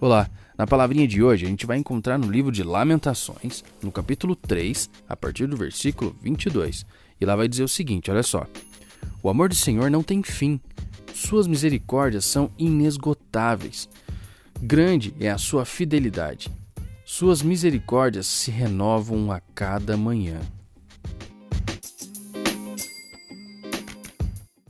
Olá, na palavrinha de hoje a gente vai encontrar no livro de Lamentações, no capítulo 3, a partir do versículo 22. E lá vai dizer o seguinte: olha só. O amor do Senhor não tem fim, suas misericórdias são inesgotáveis. Grande é a sua fidelidade, suas misericórdias se renovam a cada manhã.